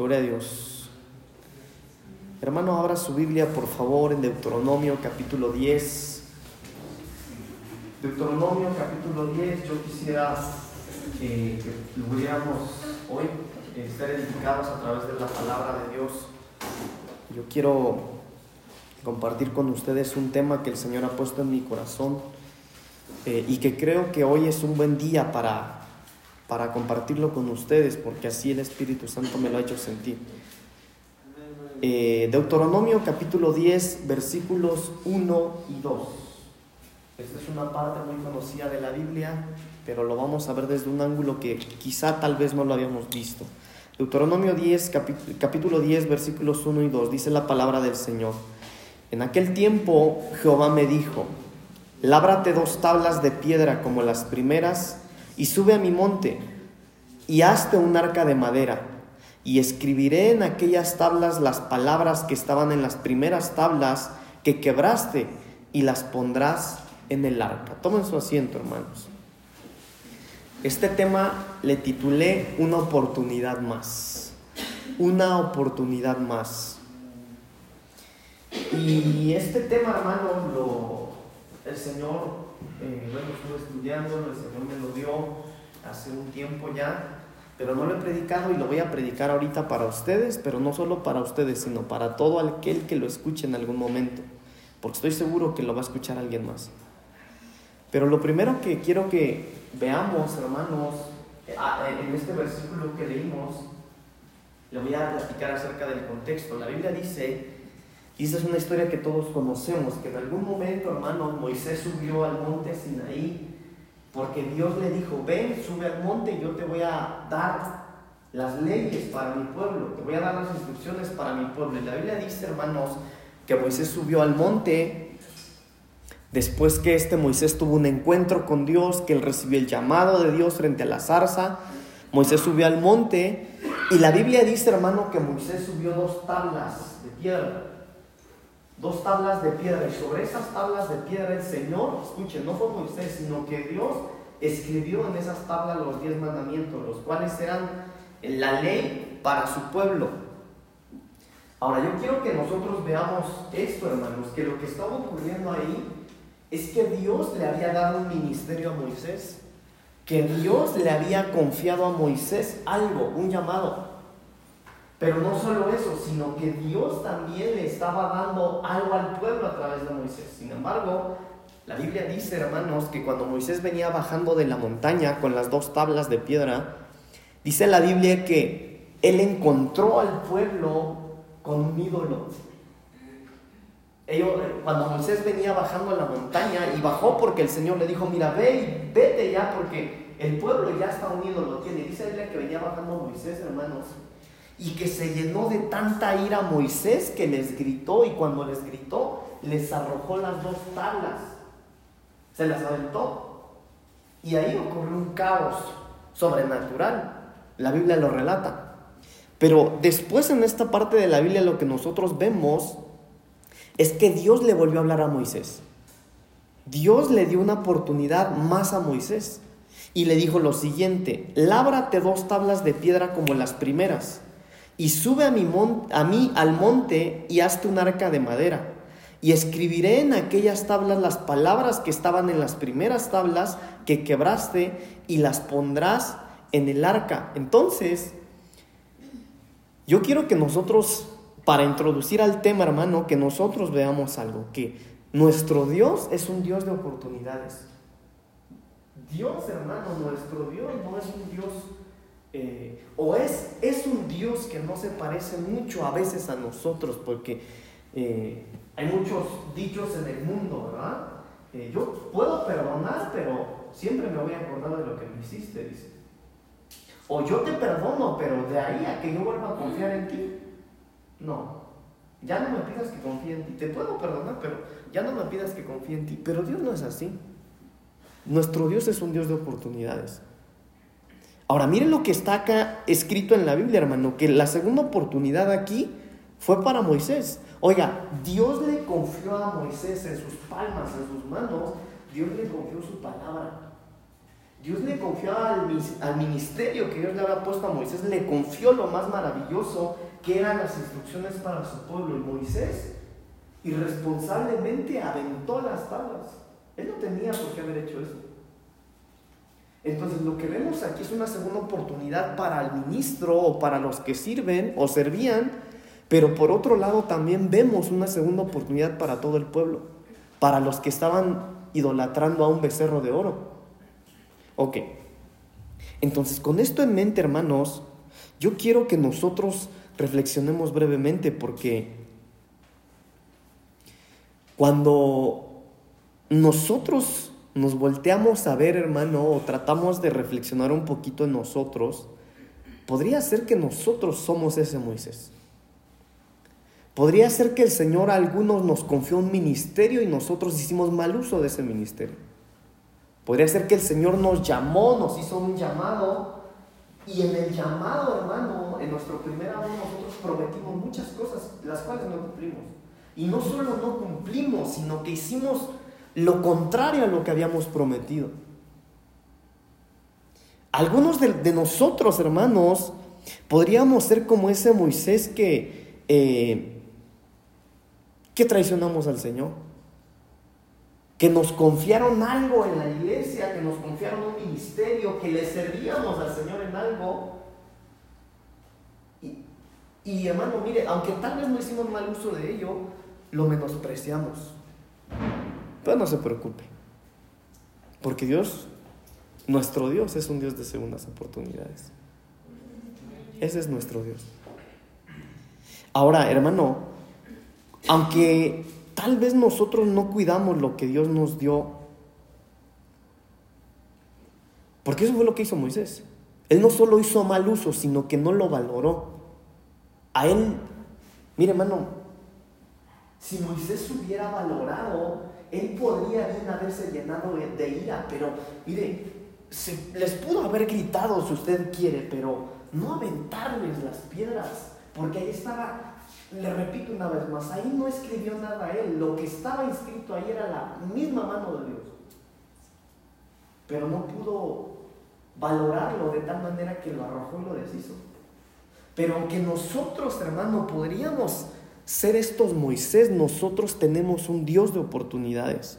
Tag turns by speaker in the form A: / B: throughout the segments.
A: Gloria a Dios. Hermano, abra su Biblia, por favor, en Deuteronomio capítulo 10. Deuteronomio capítulo 10, yo quisiera que pudiéramos hoy ser edificados a través de la palabra de Dios. Yo quiero compartir con ustedes un tema que el Señor ha puesto en mi corazón eh, y que creo que hoy es un buen día para para compartirlo con ustedes, porque así el Espíritu Santo me lo ha hecho sentir. Eh, Deuteronomio capítulo 10, versículos 1 y 2. Esta es una parte muy conocida de la Biblia, pero lo vamos a ver desde un ángulo que quizá tal vez no lo habíamos visto. Deuteronomio 10, capítulo 10, versículos 1 y 2, dice la palabra del Señor. En aquel tiempo Jehová me dijo, lábrate dos tablas de piedra como las primeras, y sube a mi monte, y hazte un arca de madera, y escribiré en aquellas tablas las palabras que estaban en las primeras tablas que quebraste, y las pondrás en el arca. Tomen su asiento, hermanos. Este tema le titulé Una oportunidad más. Una oportunidad más. Y este tema, hermano, lo, el Señor eh, bueno, estuve estudiando, el Señor me lo dio hace un tiempo ya, pero no lo he predicado y lo voy a predicar ahorita para ustedes, pero no solo para ustedes, sino para todo aquel que lo escuche en algún momento, porque estoy seguro que lo va a escuchar alguien más. Pero lo primero que quiero que veamos, hermanos, ah, en este versículo que leímos, le voy a platicar acerca del contexto. La Biblia dice y esa es una historia que todos conocemos, que en algún momento, hermano, Moisés subió al monte Sinaí porque Dios le dijo, ven, sube al monte yo te voy a dar las leyes para mi pueblo, te voy a dar las instrucciones para mi pueblo. Y la Biblia dice, hermanos, que Moisés subió al monte después que este Moisés tuvo un encuentro con Dios, que él recibió el llamado de Dios frente a la zarza. Moisés subió al monte y la Biblia dice, hermano, que Moisés subió dos tablas de piedra dos tablas de piedra y sobre esas tablas de piedra el Señor, escuchen, no fue Moisés, sino que Dios escribió en esas tablas los diez mandamientos, los cuales eran la ley para su pueblo. Ahora yo quiero que nosotros veamos esto, hermanos, que lo que estaba ocurriendo ahí es que Dios le había dado un ministerio a Moisés, que Dios le había confiado a Moisés algo, un llamado. Pero no solo eso, sino que Dios también le estaba dando algo al pueblo a través de Moisés. Sin embargo, la Biblia dice, hermanos, que cuando Moisés venía bajando de la montaña con las dos tablas de piedra, dice la Biblia que él encontró al pueblo con un ídolo. Ellos, cuando Moisés venía bajando la montaña y bajó porque el Señor le dijo, mira, ve vete ya porque el pueblo ya está un ídolo tiene. Dice la Biblia que venía bajando Moisés, hermanos, y que se llenó de tanta ira Moisés que les gritó y cuando les gritó les arrojó las dos tablas, se las aventó y ahí ocurrió un caos sobrenatural, la Biblia lo relata. Pero después en esta parte de la Biblia lo que nosotros vemos es que Dios le volvió a hablar a Moisés. Dios le dio una oportunidad más a Moisés y le dijo lo siguiente, lábrate dos tablas de piedra como las primeras y sube a, mi a mí al monte y hazte un arca de madera. Y escribiré en aquellas tablas las palabras que estaban en las primeras tablas que quebraste y las pondrás en el arca. Entonces, yo quiero que nosotros, para introducir al tema, hermano, que nosotros veamos algo, que nuestro Dios es un Dios de oportunidades. Dios, hermano, nuestro Dios no es un Dios eh, o es, es un Dios que no se parece mucho a veces a nosotros, porque eh, hay muchos dichos en el mundo, ¿verdad? Eh, yo puedo perdonar, pero siempre me voy a acordar de lo que me hiciste, dice. O yo te perdono, pero de ahí a que yo vuelva a confiar en ti, no. Ya no me pidas que confíe en ti. Te puedo perdonar, pero ya no me pidas que confíe en ti. Pero Dios no es así. Nuestro Dios es un Dios de oportunidades. Ahora, miren lo que está acá escrito en la Biblia, hermano, que la segunda oportunidad aquí fue para Moisés. Oiga, Dios le confió a Moisés en sus palmas, en sus manos, Dios le confió su palabra. Dios le confió al, al ministerio que Dios le había puesto a Moisés, le confió lo más maravilloso que eran las instrucciones para su pueblo. Y Moisés irresponsablemente aventó las tablas. Él no tenía por qué haber hecho eso. Entonces lo que vemos aquí es una segunda oportunidad para el ministro o para los que sirven o servían, pero por otro lado también vemos una segunda oportunidad para todo el pueblo, para los que estaban idolatrando a un becerro de oro. Ok, entonces con esto en mente hermanos, yo quiero que nosotros reflexionemos brevemente porque cuando nosotros nos volteamos a ver, hermano, o tratamos de reflexionar un poquito en nosotros, podría ser que nosotros somos ese Moisés. Podría ser que el Señor a algunos nos confió un ministerio y nosotros hicimos mal uso de ese ministerio. Podría ser que el Señor nos llamó, nos hizo un llamado y en el llamado, hermano, en nuestro primer año nosotros prometimos muchas cosas, las cuales no cumplimos. Y no solo no cumplimos, sino que hicimos lo contrario a lo que habíamos prometido. Algunos de, nosotros, hermanos, podríamos ser como ese Moisés que, eh, que traicionamos al Señor. Que nos confiaron algo en la iglesia, que nos confiaron un ministerio, que le servíamos al Señor en algo. Y, y hermano, mire, aunque tal vez no hicimos mal uso de ello, lo menospreciamos. Pero no se preocupe, porque Dios, nuestro Dios, es un Dios de segundas oportunidades. Ese es nuestro Dios. Ahora, hermano, aunque tal vez nosotros no cuidamos lo que Dios nos dio, porque eso fue lo que hizo Moisés. Él no solo hizo mal uso, sino que no lo valoró. A él, mire hermano, si Moisés hubiera valorado, él podría bien haberse llenado de ira, pero mire, les pudo haber gritado si usted quiere, pero no aventarles las piedras, porque ahí estaba, le repito una vez más, ahí no escribió nada él, lo que estaba inscrito ahí era la misma mano de Dios, pero no pudo valorarlo de tal manera que lo arrojó y lo deshizo. Pero aunque nosotros, hermano, podríamos ser estos Moisés, nosotros tenemos un Dios de oportunidades.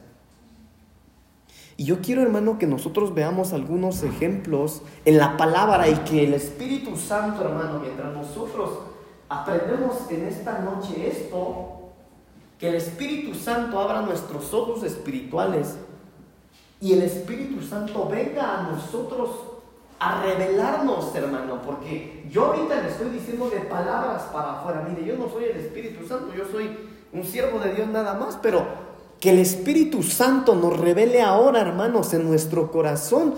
A: Y yo quiero, hermano, que nosotros veamos algunos ejemplos en la palabra y que el Espíritu Santo, hermano, mientras nosotros aprendemos en esta noche esto, que el Espíritu Santo abra nuestros ojos espirituales y el Espíritu Santo venga a nosotros a revelarnos, hermano, porque yo ahorita le estoy diciendo de palabras para afuera. Mire, yo no soy el Espíritu Santo, yo soy un siervo de Dios nada más, pero que el Espíritu Santo nos revele ahora, hermanos, en nuestro corazón,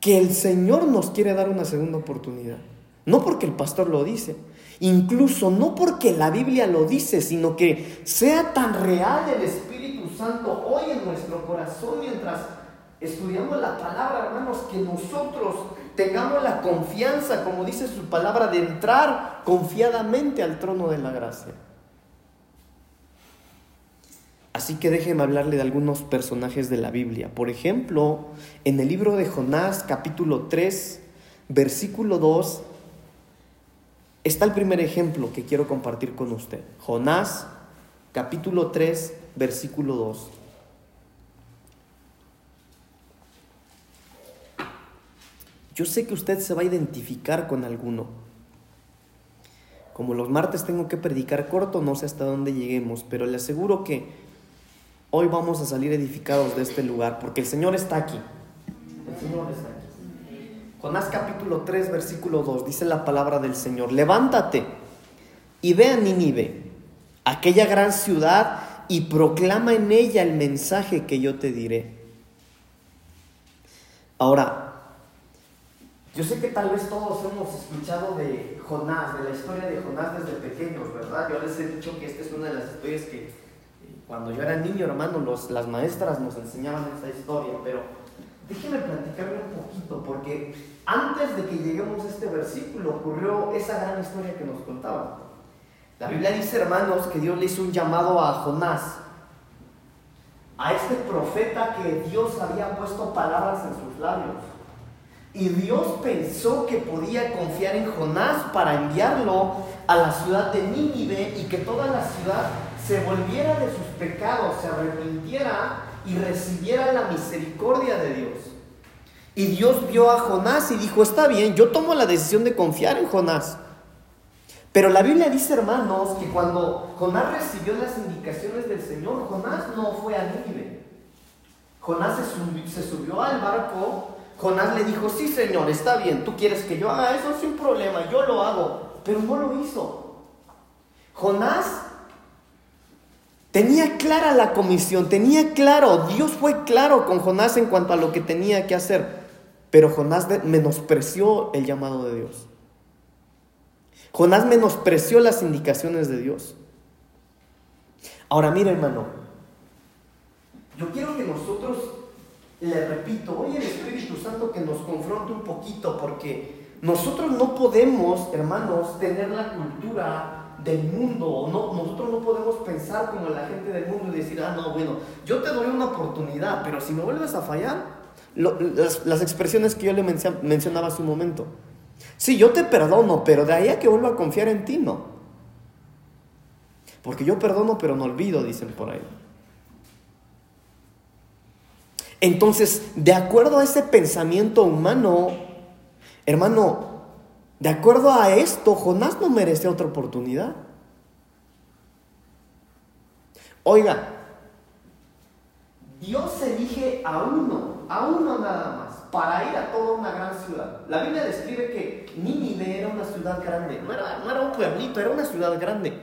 A: que el Señor nos quiere dar una segunda oportunidad. No porque el pastor lo dice, incluso no porque la Biblia lo dice, sino que sea tan real el Espíritu Santo hoy en nuestro corazón mientras estudiamos la palabra, hermanos, que nosotros tengamos la confianza, como dice su palabra, de entrar confiadamente al trono de la gracia. Así que déjenme hablarle de algunos personajes de la Biblia. Por ejemplo, en el libro de Jonás, capítulo 3, versículo 2, está el primer ejemplo que quiero compartir con usted. Jonás, capítulo 3, versículo 2. Yo sé que usted se va a identificar con alguno. Como los martes tengo que predicar corto, no sé hasta dónde lleguemos, pero le aseguro que hoy vamos a salir edificados de este lugar, porque el Señor está aquí. El Señor está aquí. Jonás capítulo 3, versículo 2, dice la palabra del Señor, levántate y ve a Nínive, aquella gran ciudad, y proclama en ella el mensaje que yo te diré. Ahora, yo sé que tal vez todos hemos escuchado de Jonás, de la historia de Jonás desde pequeños, ¿verdad? Yo les he dicho que esta es una de las historias que eh, cuando yo era niño, hermano, las maestras nos enseñaban esta historia, pero déjenme platicarle un poquito, porque antes de que lleguemos a este versículo ocurrió esa gran historia que nos contaban. La Biblia dice, hermanos, que Dios le hizo un llamado a Jonás, a este profeta que Dios había puesto palabras en sus labios Y Dios pensó que podía confiar en Jonás para enviarlo a la ciudad de Nínive y que toda la ciudad se volviera de sus pecados, se arrepintiera y recibiera la misericordia de Dios. Y Dios vio a Jonás y dijo, está bien, yo tomo la decisión de confiar en Jonás. Pero la Biblia dice, hermanos, que cuando Jonás recibió las indicaciones del Señor, Jonás no fue a Nínive. Jonás se subió, al barco, Jonás le dijo, sí Señor, está bien, tú quieres que yo haga eso sin problema, yo lo hago, pero no lo hizo. Jonás tenía clara la comisión, tenía claro, Dios fue claro con Jonás en cuanto a lo que tenía que hacer, pero Jonás menospreció el llamado de Dios. Jonás menospreció las indicaciones de Dios. Ahora mira hermano, yo quiero que nosotros, le repito, hoy el Espíritu Santo que nos confronte un poquito porque nosotros no podemos, hermanos, tener la cultura del mundo, no, nosotros no podemos pensar como la gente del mundo y decir, ah, no, bueno, yo te doy una oportunidad, pero si me vuelves a fallar, las, las, expresiones que yo le mencionaba hace un momento, Sí, yo te perdono, pero de ahí a que vuelva a confiar en ti, no. Porque yo perdono, pero no olvido, dicen por ahí. Entonces, de acuerdo a ese pensamiento humano, hermano, de acuerdo a esto, Jonás no merece otra oportunidad. Oiga, Dios elige a uno, a uno nada más para ir a toda una gran ciudad. La Biblia describe que Nínive era una ciudad grande, no era, era un pueblito, era una ciudad grande.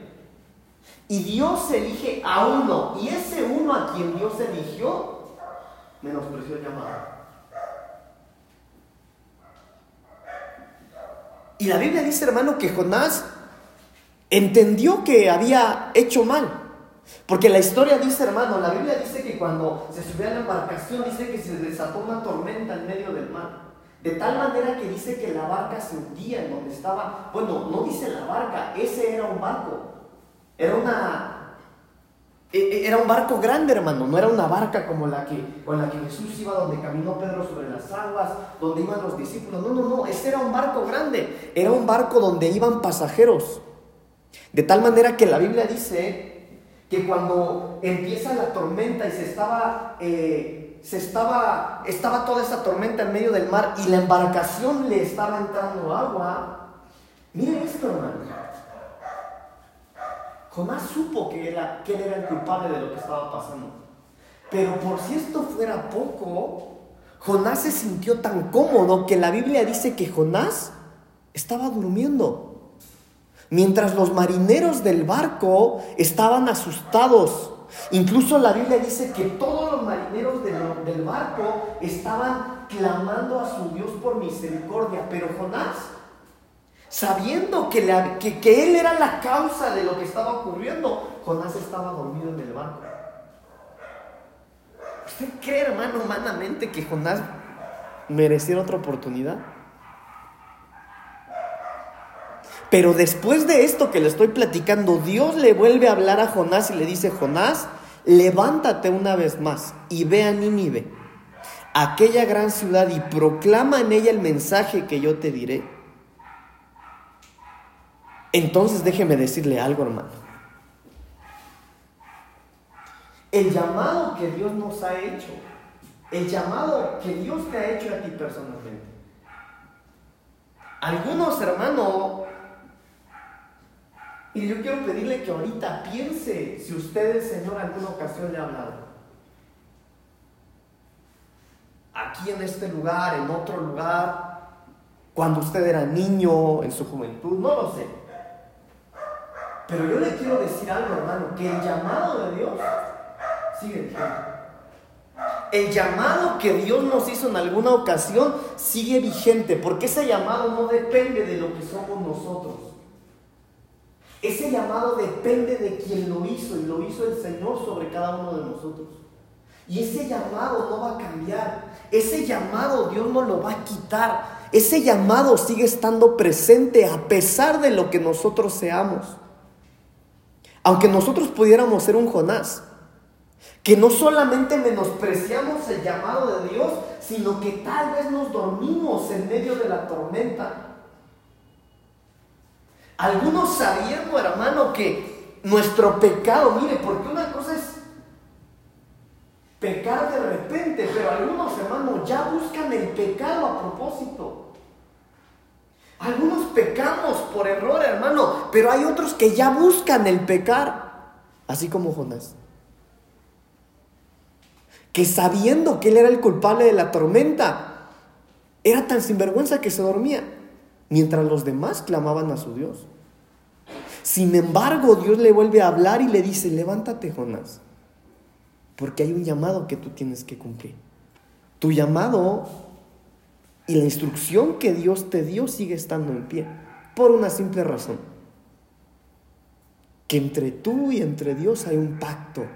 A: Y Dios elige a uno, y ese uno a quien Dios eligió, menospreció el llamado. Y la Biblia dice, hermano, que Jonás entendió que había hecho mal. Porque la historia dice, hermano, la Biblia dice que cuando se subió a la embarcación, dice que se desató una tormenta en medio del mar. De tal manera que dice que la barca se hundía en donde estaba. Bueno, no dice la barca, ese era un barco. Era una. E, e, era un barco grande, hermano, no era una barca como la que, con la que Jesús iba donde caminó Pedro sobre las aguas, donde iban los discípulos. No, no, no, ese era un barco grande. Era un barco donde iban pasajeros. De tal manera que la Biblia dice que cuando empieza la tormenta y se estaba, eh, se estaba, estaba toda esa tormenta en medio del mar y la embarcación le estaba entrando agua, miren esto hermano. Jonás supo que, era, que él era el culpable de lo que estaba pasando. Pero por si esto fuera poco, Jonás se sintió tan cómodo que la Biblia dice que Jonás estaba durmiendo. Mientras los marineros del barco estaban asustados. Incluso la Biblia dice que todos los marineros del, barco estaban clamando a su Dios por misericordia. Pero Jonás, sabiendo que, él era la causa de lo que estaba ocurriendo, Jonás estaba dormido en el barco. ¿Usted cree, hermano, humanamente que Jonás mereciera otra oportunidad? Pero después de esto que le estoy platicando, Dios le vuelve a hablar a Jonás y le dice, Jonás, levántate una vez más y ve a Nínive, aquella gran ciudad, y proclama en ella el mensaje que yo te diré. Entonces déjeme decirle algo, hermano. El llamado que Dios nos ha hecho, el llamado que Dios te ha hecho a ti personalmente. Algunos hermanos y yo quiero pedirle que ahorita piense si usted, el Señor, alguna ocasión le ha hablado. Aquí en este lugar, en otro lugar, cuando usted era niño, en su juventud, no lo sé. Pero yo le quiero decir algo, hermano, que el llamado de Dios sigue vigente. El llamado que Dios nos hizo en alguna ocasión sigue vigente, porque ese llamado no depende de lo que somos nosotros. Ese llamado depende de quien lo hizo y lo hizo el Señor sobre cada uno de nosotros. Y ese llamado no va a cambiar. Ese llamado Dios no lo va a quitar. Ese llamado sigue estando presente a pesar de lo que nosotros seamos. Aunque nosotros pudiéramos ser un Jonás. Que no solamente menospreciamos el llamado de Dios, sino que tal vez nos dormimos en medio de la tormenta. Algunos sabiendo, hermano, que nuestro pecado, mire, porque una cosa es pecar de repente, pero algunos hermanos ya buscan el pecado a propósito. Algunos pecamos por error, hermano, pero hay otros que ya buscan el pecar, así como Jonás. Que sabiendo que él era el culpable de la tormenta, era tan sinvergüenza que se dormía, mientras los demás clamaban a su Dios. Sin embargo, Dios le vuelve a hablar y le dice, levántate, Jonás, porque hay un llamado que tú tienes que cumplir. Tu llamado y la instrucción que Dios te dio sigue estando en pie, por una simple razón. Que entre tú y entre Dios hay un pacto,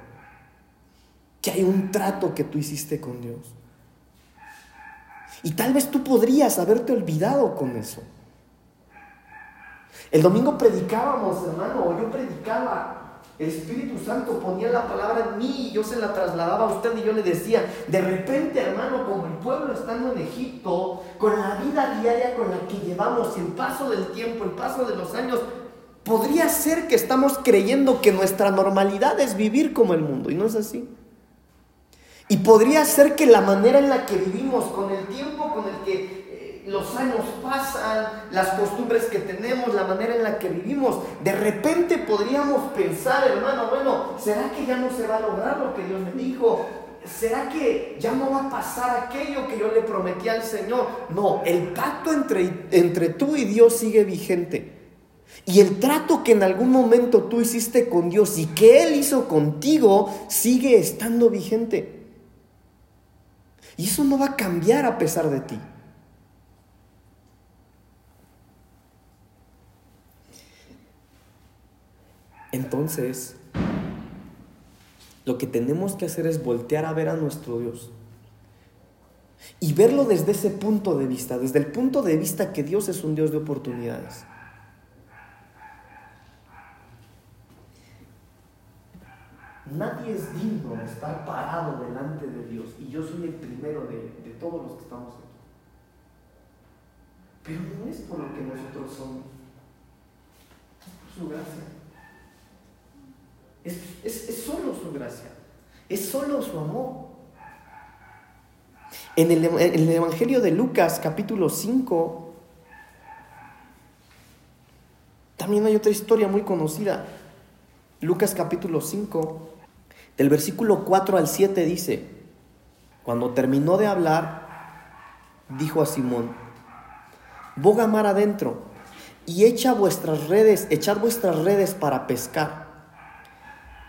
A: que hay un trato que tú hiciste con Dios. Y tal vez tú podrías haberte olvidado con eso. El domingo predicábamos, hermano, o yo predicaba el Espíritu Santo ponía la palabra en mí y yo se la trasladaba a usted y yo le decía, de repente hermano, como el pueblo estando en Egipto, con la vida diaria con la que llevamos, el paso del tiempo, el paso de los años, podría ser que estamos creyendo que nuestra normalidad es vivir como el mundo y no es así. Y podría ser que la manera en la que vivimos, con el tiempo con el que los años pasan, las costumbres que tenemos, la manera en la que vivimos, de repente podríamos pensar, hermano, bueno, ¿será que ya no se va a lograr lo que Dios me dijo? ¿Será que ya no va a pasar aquello que yo le prometí al Señor? No, el pacto entre, entre tú y Dios sigue vigente. Y el trato que en algún momento tú hiciste con Dios y que Él hizo contigo sigue estando vigente. Y eso no va a cambiar a pesar de ti. Entonces, lo que tenemos que hacer es voltear a ver a nuestro Dios y verlo desde ese punto de vista, desde el punto de vista que Dios es un Dios de oportunidades. Nadie es digno de estar parado delante de Dios y yo soy el primero de, de todos los que estamos aquí. Pero no es por lo que nosotros somos, por su gracia. Es, solo su gracia. Es solo su amor. En el, Evangelio de Lucas capítulo 5, también hay otra historia muy conocida. Lucas capítulo 5, del versículo 4 al 7 dice, cuando terminó de hablar, dijo a Simón, boga mar adentro y echa vuestras redes, echad vuestras redes para pescar.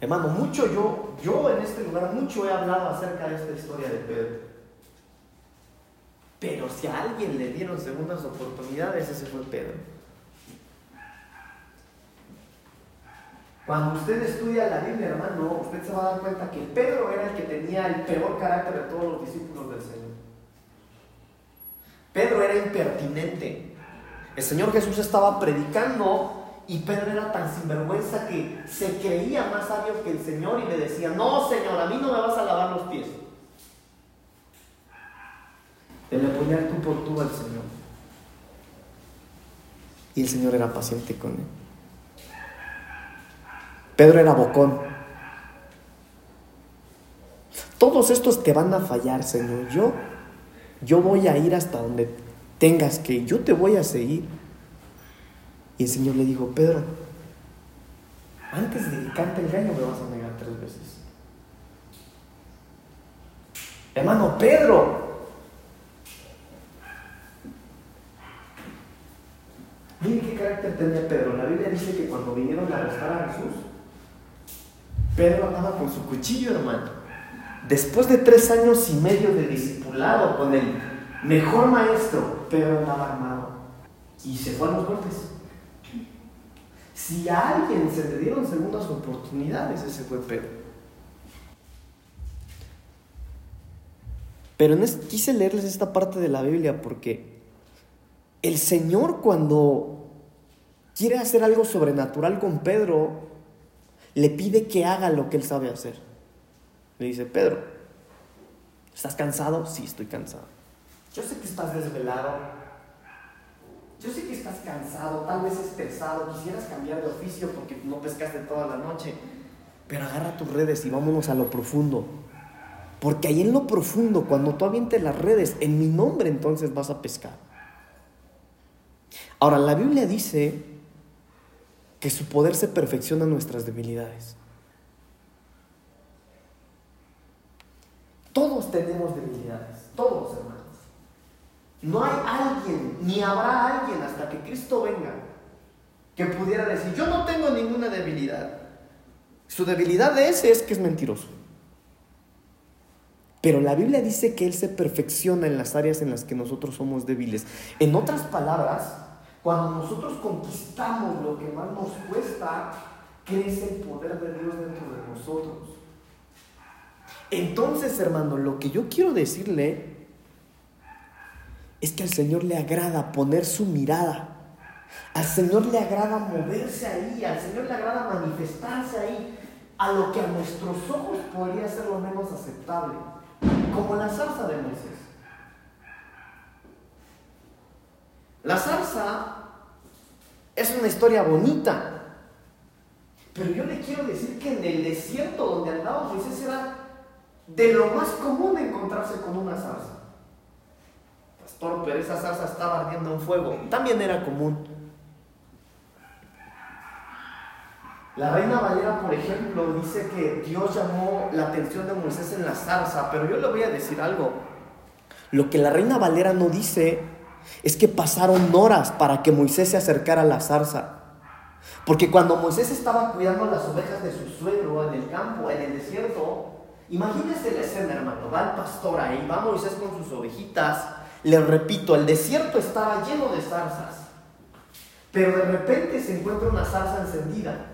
A: Hermano, mucho yo, yo en este lugar, mucho he hablado acerca de esta historia de Pedro. Pero si a alguien le dieron segundas oportunidades, ese fue Pedro. Cuando usted estudia la Biblia, hermano, usted se va a dar cuenta que Pedro era el que tenía el peor carácter de todos los discípulos del Señor. Pedro era impertinente. El Señor Jesús estaba predicando y Pedro era tan sinvergüenza que se creía más sabio que el Señor y le decía, no, Señor, a mí no me vas a lavar los pies de le poner tú por tú al Señor. Y el Señor era paciente con él. Pedro era bocón. Todos estos te van a fallar, Señor. Yo, yo voy a ir hasta donde tengas que ir. Yo te voy a seguir. Y el Señor le dijo, Pedro, antes de que cante el gallo me vas a negar tres veces. Hermano Pedro, Miren qué carácter tenía Pedro. La Biblia dice que cuando vinieron a arrestar a Jesús, Pedro andaba con su cuchillo, hermano. Después de tres años y medio de discipulado con el mejor maestro, pero andaba armado. Y se fue a los golpes. Si a alguien se le dieron segundas oportunidades, ese fue Pedro. Pero quise leerles esta parte de la Biblia porque el Señor cuando quiere hacer algo sobrenatural con Pedro, le pide que haga lo que él sabe hacer. Le dice, Pedro, ¿estás cansado? Sí, estoy cansado. Yo sé que estás desvelado. Yo sé que estás cansado, tal vez estresado, quisieras cambiar de oficio porque no pescaste toda la noche. Pero agarra tus redes y vámonos a lo profundo. Porque ahí en lo profundo, cuando tú avientes las redes, en mi nombre entonces vas a pescar. Ahora, la Biblia dice que su poder se perfecciona en nuestras debilidades. Todos tenemos debilidades, todos hermanos. No hay alguien, ni habrá alguien hasta que Cristo venga, que pudiera decir, yo no tengo ninguna debilidad. Su debilidad de es que es mentiroso. Pero la Biblia dice que Él se perfecciona en las áreas en las que nosotros somos débiles. En otras palabras, cuando nosotros conquistamos lo que más nos cuesta, crece el poder de Dios dentro de nosotros. Entonces, hermano, lo que yo quiero decirle es que al Señor le agrada poner su mirada. Al Señor le agrada moverse ahí, al Señor le agrada manifestarse ahí, a lo que a nuestros ojos podría ser lo menos aceptable como la salsa de Moisés. La salsa es una historia bonita, pero yo le quiero decir que en el desierto donde andaba Moisés era de lo más común encontrarse con una salsa. Pastor, pero esa salsa estaba ardiendo en fuego. También era común. La reina Valera, por ejemplo, dice que Dios llamó la atención de Moisés en la zarza, pero yo le voy a decir algo. Lo que la reina Valera no dice es que pasaron horas para que Moisés se acercara a la zarza. Porque cuando Moisés estaba cuidando las ovejas de su suegro en el campo, en el desierto, imagínese la escena, hermano. Va el pastor ahí, va Moisés con sus ovejitas. Le repito, el desierto estaba lleno de zarzas. Pero de repente se encuentra una zarza encendida.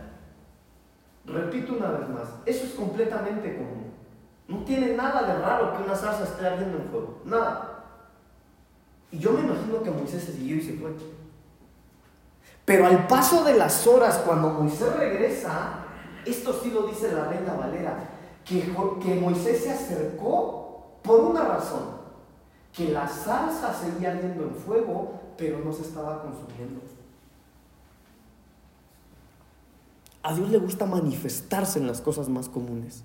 A: Repito una vez más, eso es completamente común. No tiene nada de raro que una salsa esté ardiendo en fuego. Nada. Y yo me imagino que Moisés se siguió y se fue. Pero al paso de las horas, cuando Moisés regresa, esto sí lo dice la reina Valera, que, que Moisés se acercó por una razón, que la salsa seguía ardiendo en fuego, pero no se estaba consumiendo. A Dios le gusta manifestarse en las cosas más comunes.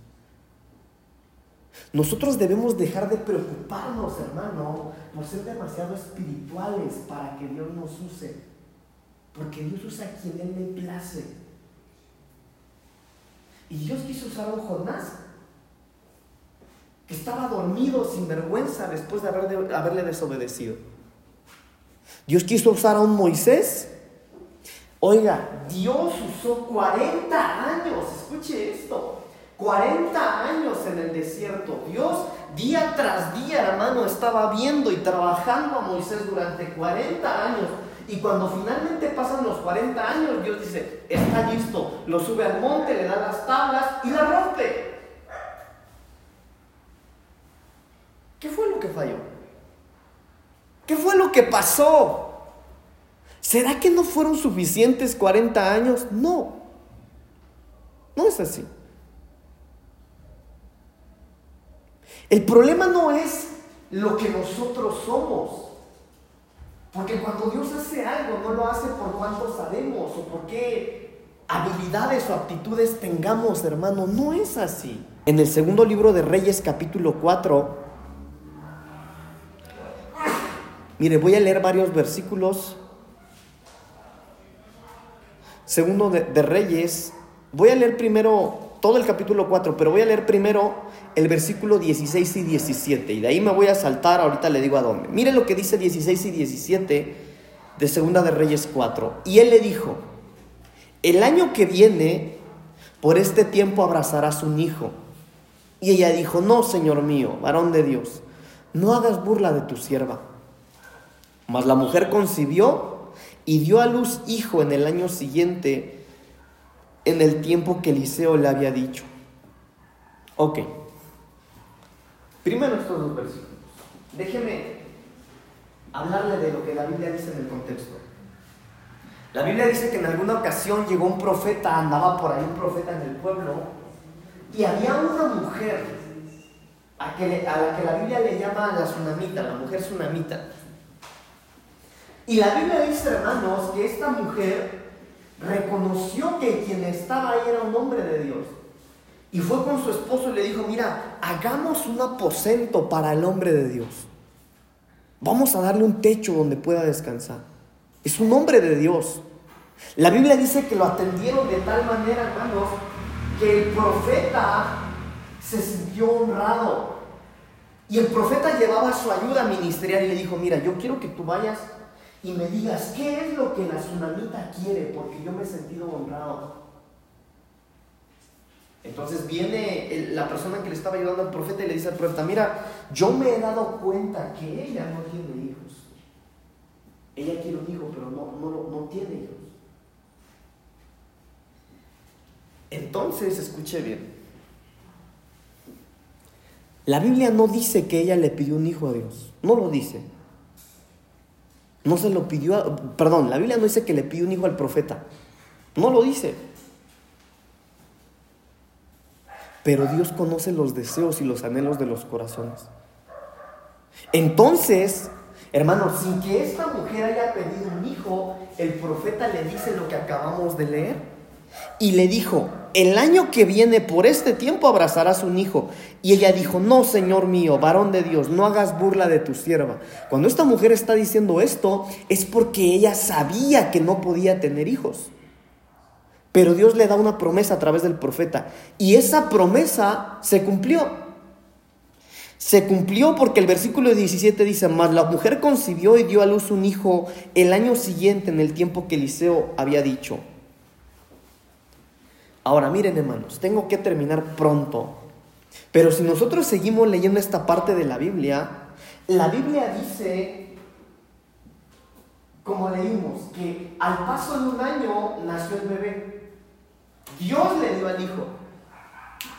A: Nosotros debemos dejar de preocuparnos, hermano, por ser demasiado espirituales para que Dios nos use. Porque Dios usa a quien Él le place. Y Dios quiso usar a un Jonás estaba dormido sin vergüenza después de haberle desobedecido. Dios quiso usar a un Moisés Oiga, Dios usó 40 años, escuche esto, 40 años en el desierto. Dios día tras día, hermano, estaba viendo y trabajando a Moisés durante 40 años. Y cuando finalmente pasan los 40 años, Dios dice, está listo, lo sube al monte, le da las tablas y la rompe. ¿Qué fue lo que falló? ¿Qué fue lo que pasó? ¿Será que no fueron suficientes 40 años? No. No es así. El problema no es lo que nosotros somos. Porque cuando Dios hace algo, no lo hace por cuánto sabemos o por qué habilidades o aptitudes tengamos, hermano. No es así. En el segundo libro de Reyes, capítulo 4, mire, voy a leer varios versículos segundo de, Reyes, voy a leer primero todo el capítulo 4, pero voy a leer primero el versículo 16 y 17, y de ahí me voy a saltar, ahorita le digo a dónde. Mire lo que dice 16 y 17 de segunda de Reyes 4. Y él le dijo, el año que viene, por este tiempo abrazarás un hijo. Y ella dijo, no, Señor mío, varón de Dios, no hagas burla de tu sierva Mas la mujer concibió y dio a luz hijo en el año siguiente, en el tiempo que Eliseo le había dicho. Ok. Primero estos dos versículos. Déjeme hablarle de lo que la Biblia dice en el contexto. La Biblia dice que en alguna ocasión llegó un profeta, andaba por ahí un profeta en el pueblo, y había una mujer a, la que la Biblia le llama la tsunamita, la mujer tsunamita. Y la Biblia dice, hermanos, que esta mujer reconoció que quien estaba ahí era un hombre de Dios. Y fue con su esposo y le dijo, mira, hagamos un aposento para el hombre de Dios. Vamos a darle un techo donde pueda descansar. Es un hombre de Dios. La Biblia dice que lo atendieron de tal manera, hermanos, que el profeta se sintió honrado. Y el profeta llevaba su ayuda ministerial y le dijo, mira, yo quiero que tú vayas y me digas qué es lo que la tsunamita quiere, porque yo me he sentido honrado. Entonces viene la persona que le estaba ayudando al profeta y le dice al profeta, mira, yo me he dado cuenta que ella no tiene hijos. Ella quiere un hijo, pero no, no, no tiene hijos. Entonces, escuche bien. La Biblia no dice que ella le pidió un hijo a Dios. No lo dice. No se lo pidió, a, perdón, la Biblia no dice que le pidió un hijo al profeta. No lo dice. Pero Dios conoce los deseos y los anhelos de los corazones. Entonces, hermanos, sin que esta mujer haya pedido un hijo, el profeta le dice lo que acabamos de leer. Y le dijo, el año que viene por este tiempo abrazarás un hijo. Y ella dijo, no, Señor mío, varón de Dios, no hagas burla de tu sierva. Cuando esta mujer está diciendo esto, es porque ella sabía que no podía tener hijos. Pero Dios le da una promesa a través del profeta. Y esa promesa se cumplió. Se cumplió porque el versículo 17 dice, mas la mujer concibió y dio a luz un hijo el año siguiente en el tiempo que Eliseo había dicho. Ahora miren hermanos, tengo que terminar pronto. Pero si nosotros seguimos leyendo esta parte de la Biblia, la Biblia dice como leímos, que al paso de un año nació el bebé. Dios le dio al hijo.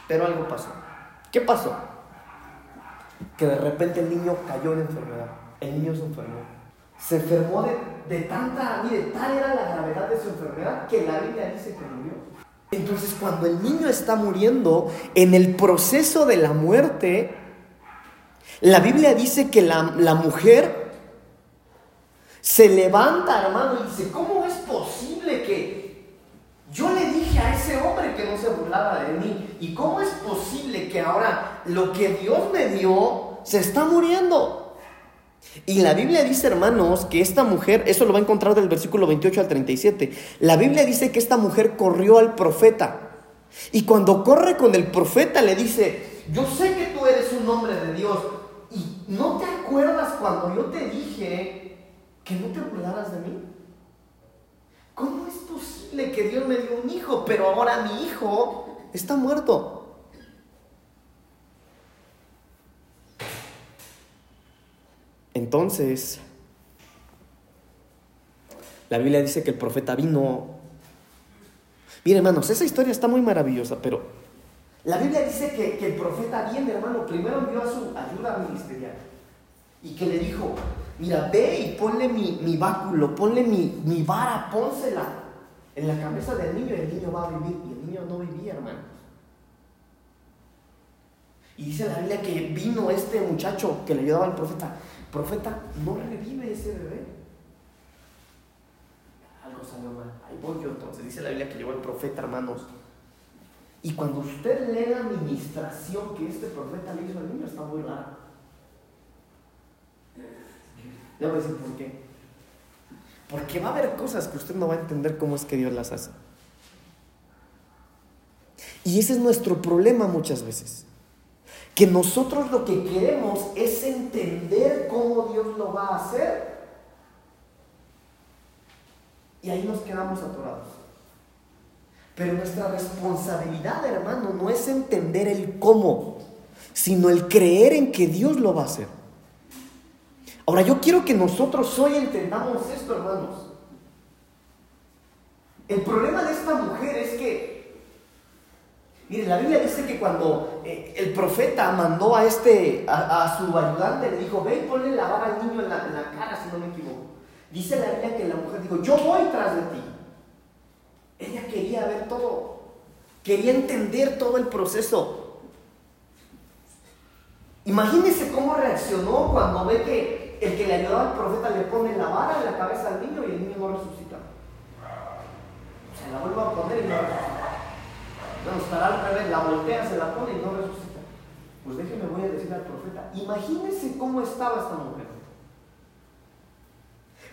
A: Pero algo pasó. ¿Qué pasó? Que de repente el niño cayó en enfermedad. El niño se enfermó. Se enfermó de, de tanta, mire, tal era la gravedad de su enfermedad que la Biblia dice que murió. Entonces cuando el niño está muriendo, en el proceso de la muerte, la Biblia dice que la, la mujer se levanta, hermano, y dice, ¿cómo es posible que yo le dije a ese hombre que no se burlaba de mí. ¿Y cómo es posible que ahora lo que Dios me dio se está muriendo? Y la Biblia dice, hermanos, que esta mujer, eso lo va a encontrar del versículo 28 al 37, la Biblia dice que esta mujer corrió al profeta. Y cuando corre con el profeta le dice, yo sé que tú eres un hombre de Dios. ¿Y no te acuerdas cuando yo te dije que no te burlaras de mí? ¿Cómo es posible que Dios me dio un hijo, pero ahora mi hijo está muerto? Entonces, la Biblia dice que el profeta vino. Miren, hermanos, esa historia está muy maravillosa, pero la Biblia dice que, el profeta viene, hermano, primero envió a su ayuda ministerial y que le dijo, mira, ve y ponle mi, báculo, ponle mi, mi vara, pónsela en la cabeza del niño y el niño va a vivir. Y el niño no vivía, hermanos. Y dice la Biblia que vino este muchacho que le ayudaba al profeta. Profeta, no revive ese bebé. Algo salió mal. Ahí voy yo entonces. Dice la Biblia que llegó el profeta, hermanos. Y cuando usted lee la administración que este profeta le hizo al niño, está muy raro. Le voy a decir por qué. Porque va a haber cosas que usted no va a entender cómo es que Dios las hace. Y ese es nuestro problema muchas veces. Que nosotros lo que queremos es entender cómo Dios lo va a hacer. Y ahí nos quedamos atorados. Pero nuestra responsabilidad, hermano, no es entender el cómo, sino el creer en que Dios lo va a hacer. Ahora yo quiero que nosotros hoy entendamos esto, hermanos. El problema de esta mujer es que, mire, la Biblia dice que cuando eh, el profeta mandó a este, a, su ayudante, le dijo, ve y ponle la vara al niño en la, cara, si no me equivoco. Dice la Biblia que la mujer dijo, yo voy tras de ti. Ella quería ver todo, quería entender todo el proceso. Imagínese cómo reaccionó cuando ve que el que le ayudaba al profeta le pone la vara en la cabeza al niño y el niño no resucita. Se la vuelve a poner y no resucita. No, estará al revés, la voltea, se la pone y no resucita. Pues déjeme, voy a decir al profeta, imagínese cómo estaba esta mujer.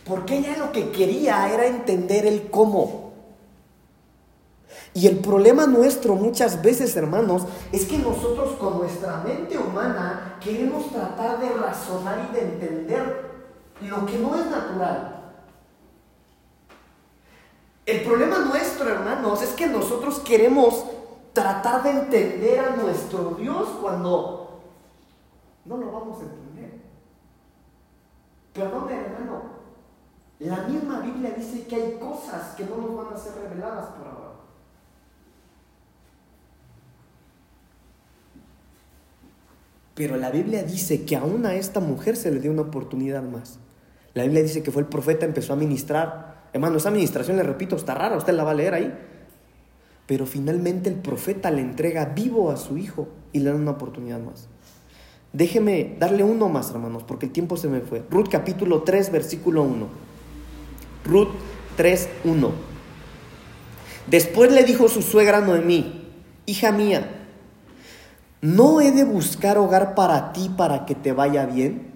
A: Porque ella lo que quería era entender el cómo. Y el problema nuestro muchas veces, hermanos, es que nosotros con nuestra mente humana queremos tratar de razonar y de entender lo que no es natural. El problema nuestro, hermanos, es que nosotros queremos tratar de entender a nuestro Dios cuando no lo vamos a entender. Perdón, hermano, la misma Biblia dice que hay cosas que no nos van a ser reveladas por ahora. Pero la Biblia dice que aún a esta mujer se le dio una oportunidad más. La Biblia dice que fue el profeta, empezó a ministrar. Hermano, esa administración, le repito, está rara, usted la va a leer ahí. Pero finalmente el profeta le entrega vivo a su hijo y le da una oportunidad más. Déjeme darle uno más, hermanos, porque el tiempo se me fue. Ruth capítulo 3, versículo 1. Ruth 3, 1. Después le dijo su suegra Noemí, hija mía, ¿no he de buscar hogar para ti para que te vaya bien?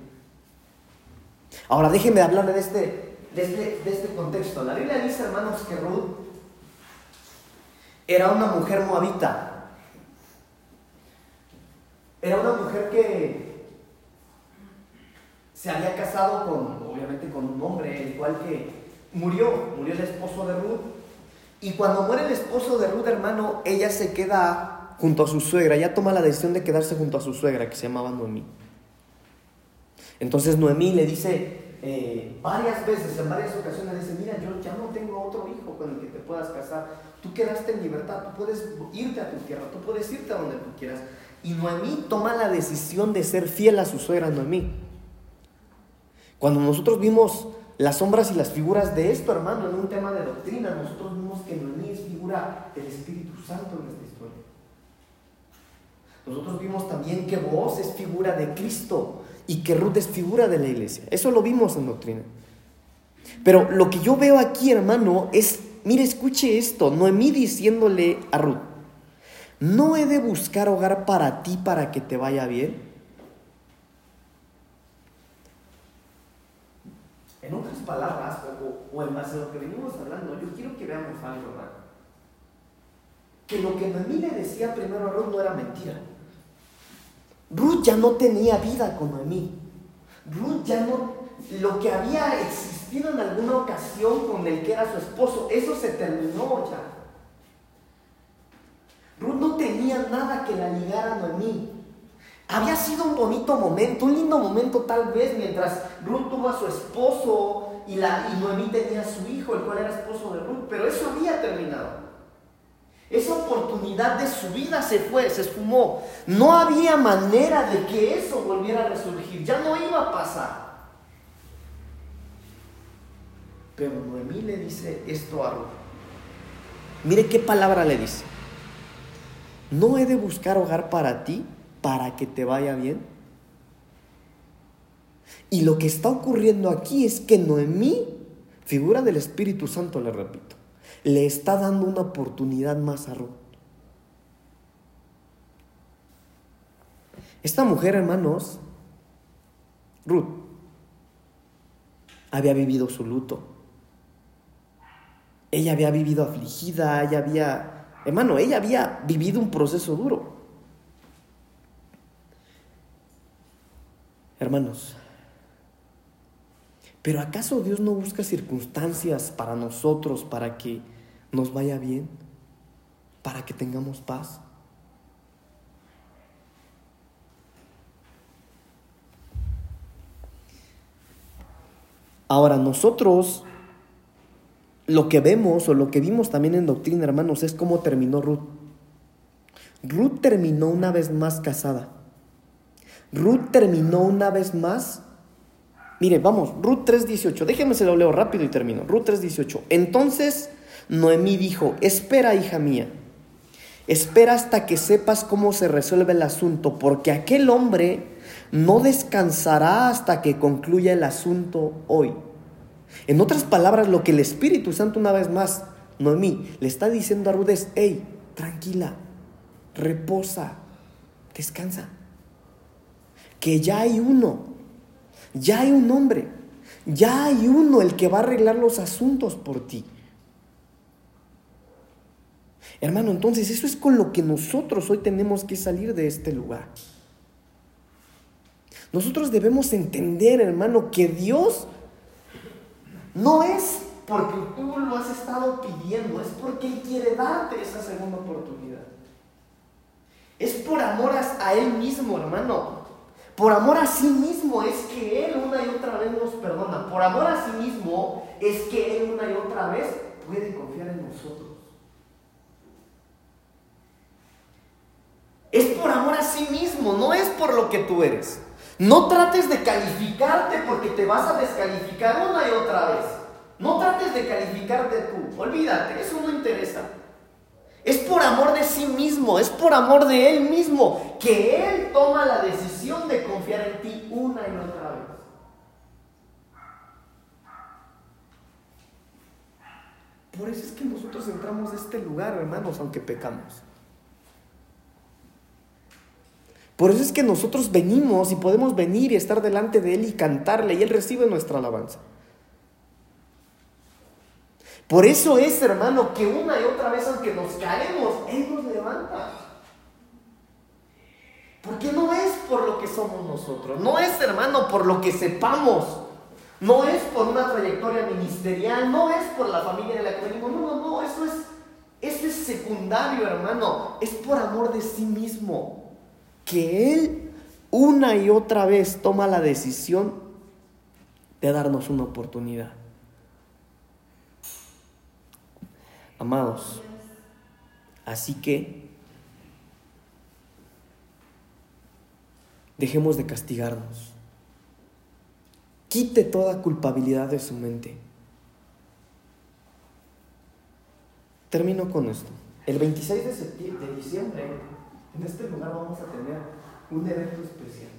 A: Ahora déjenme hablarle de este, de este, de este contexto. La Biblia dice, hermanos, que Ruth era una mujer moabita. Era una mujer que se había casado con, obviamente, con un hombre, el cual que murió, murió el esposo de Ruth. Y cuando muere el esposo de Ruth, hermano, ella se queda junto a su suegra, ya toma la decisión de quedarse junto a su suegra, que se llamaba Noemí. Entonces Noemí le dice eh, varias veces, en varias ocasiones, dice, mira, yo ya no tengo otro hijo con el que te puedas casar, tú quedaste en libertad, tú puedes irte a tu tierra, tú puedes irte a donde tú quieras. Y Noemí toma la decisión de ser fiel a su suegra Noemí. Cuando nosotros vimos las sombras y las figuras de esto, hermano, en un tema de doctrina, nosotros vimos que Noemí es figura del Espíritu Santo en esta historia. Nosotros vimos también que vos es figura de Cristo y que Ruth es figura de la iglesia. Eso lo vimos en doctrina. Pero lo que yo veo aquí, hermano, es, mire, escuche esto, Noemí diciéndole a Ruth, ¿no he de buscar hogar para ti para que te vaya bien? En otras palabras, o, en base a lo que venimos hablando, yo quiero que veamos algo, hermano. Que lo que Noemí le decía primero a Ruth no era mentira. Ruth ya no tenía vida con Noemí. Ruth ya no, lo que había existido en alguna ocasión con el que era su esposo, eso se terminó ya. Ruth no tenía nada que la ligara a Noemí. Había sido un bonito momento, un lindo momento tal vez, mientras Ruth tuvo a su esposo y, la, y Noemí tenía a su hijo, el cual era esposo de Ruth, pero eso había terminado. Esa oportunidad de su vida se fue, se esfumó. No había manera de que eso volviera a resurgir. Ya no iba a pasar. Pero Noemí le dice esto a Ruth. Mire qué palabra le dice. ¿No he de buscar hogar para ti para que te vaya bien? Y lo que está ocurriendo aquí es que Noemí, figura del Espíritu Santo, le repito, le está dando una oportunidad más a Ruth. Esta mujer, hermanos, Ruth, había vivido su luto. Ella había vivido afligida, ella había, hermano, ella había vivido un proceso duro. Hermanos, pero ¿acaso Dios no busca circunstancias para nosotros para que nos vaya bien, para que tengamos paz. Ahora, nosotros lo que vemos o lo que vimos también en doctrina, hermanos, es cómo terminó Ruth. Ruth terminó una vez más casada. Ruth terminó una vez más. Mire, vamos, Ruth 3.18. Déjeme se lo leo rápido y termino. Ruth 3.18. Entonces Noemí dijo, espera, hija mía. Espera hasta que sepas cómo se resuelve el asunto, porque aquel hombre no descansará hasta que concluya el asunto hoy. En otras palabras, lo que el Espíritu Santo una vez más, Noemí, le está diciendo a Ruth es, hey, tranquila, reposa, descansa. Que ya hay uno, ya hay un hombre, ya hay uno el que va a arreglar los asuntos por ti. Hermano, entonces eso es con lo que nosotros hoy tenemos que salir de este lugar. Nosotros debemos entender, hermano, que Dios no es porque tú lo has estado pidiendo, es porque Él quiere darte esa segunda oportunidad. Es por amor a Él mismo, hermano. Por amor a sí mismo es que Él una y otra vez nos perdona. Por amor a sí mismo es que Él una y otra vez puede confiar en nosotros. Es por amor a sí mismo, no es por lo que tú eres. No trates de calificarte porque te vas a descalificar una y otra vez. No trates de calificarte tú. Olvídate, eso no interesa. Es por amor de sí mismo, es por amor de Él mismo que Él toma la decisión de confiar en ti una y otra vez. Por eso es que nosotros entramos a este lugar, hermanos, aunque pecamos. Por eso es que nosotros venimos y podemos venir y estar delante de Él y cantarle y Él recibe nuestra alabanza. Por eso es, hermano, que una y otra vez, aunque nos caemos, Él nos levanta. Porque no es por lo que somos nosotros, no es, hermano, por lo que sepamos, no es por una trayectoria ministerial, no es por la familia de la que venimos, no, no, no, eso es, eso es secundario, hermano, es por amor de sí mismo que Él una y otra vez toma la decisión de darnos una oportunidad. Amados, así que dejemos de castigarnos. Quite toda culpabilidad de su mente. Termino con esto. El 26 de, de diciembre en este lugar vamos a tener un evento especial.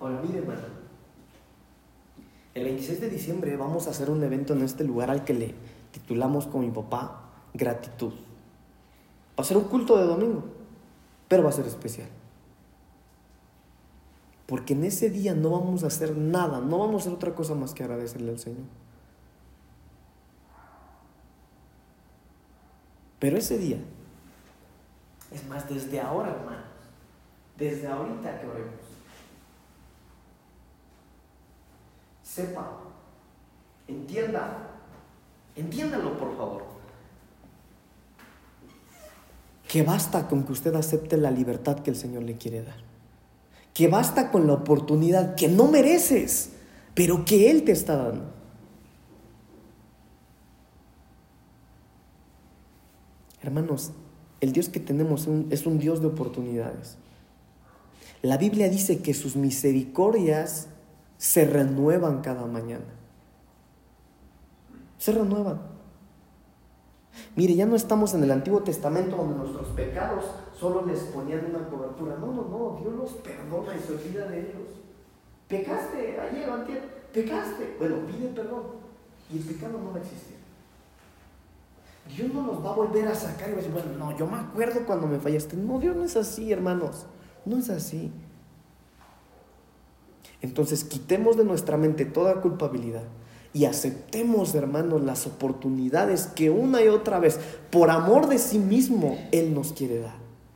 A: Ahora, hermano. El 26 de diciembre vamos a hacer un evento en este lugar al que le titulamos con mi papá Gratitud. Va a ser un culto de domingo, pero va a ser especial. Porque en ese día no vamos a hacer nada, no vamos a hacer otra cosa más que agradecerle al Señor. Pero ese día es más, desde ahora, hermanos, desde ahorita que oremos, sepa, entienda, entiéndalo por favor, que basta con que usted acepte la libertad que el Señor le quiere dar, que basta con la oportunidad que no mereces, pero que Él te está dando. Hermanos, el Dios que tenemos es un Dios de oportunidades. La Biblia dice que sus misericordias se renuevan cada mañana. Se renuevan. Mire, ya no estamos en el Antiguo Testamento donde nuestros pecados solo les ponían una cobertura. No, no, no, Dios los perdona y se olvida de ellos. Pecaste ayer o antier, pecaste. Bueno, pide perdón. Y el pecado no va a existir. Dios no nos va a volver a sacar y va a decir, bueno, no, yo me acuerdo cuando me fallaste. No, Dios no es así, hermanos. No es así. Entonces quitemos de nuestra mente toda culpabilidad y aceptemos, hermanos, las oportunidades que una y otra vez, por amor de sí mismo, Él nos quiere dar.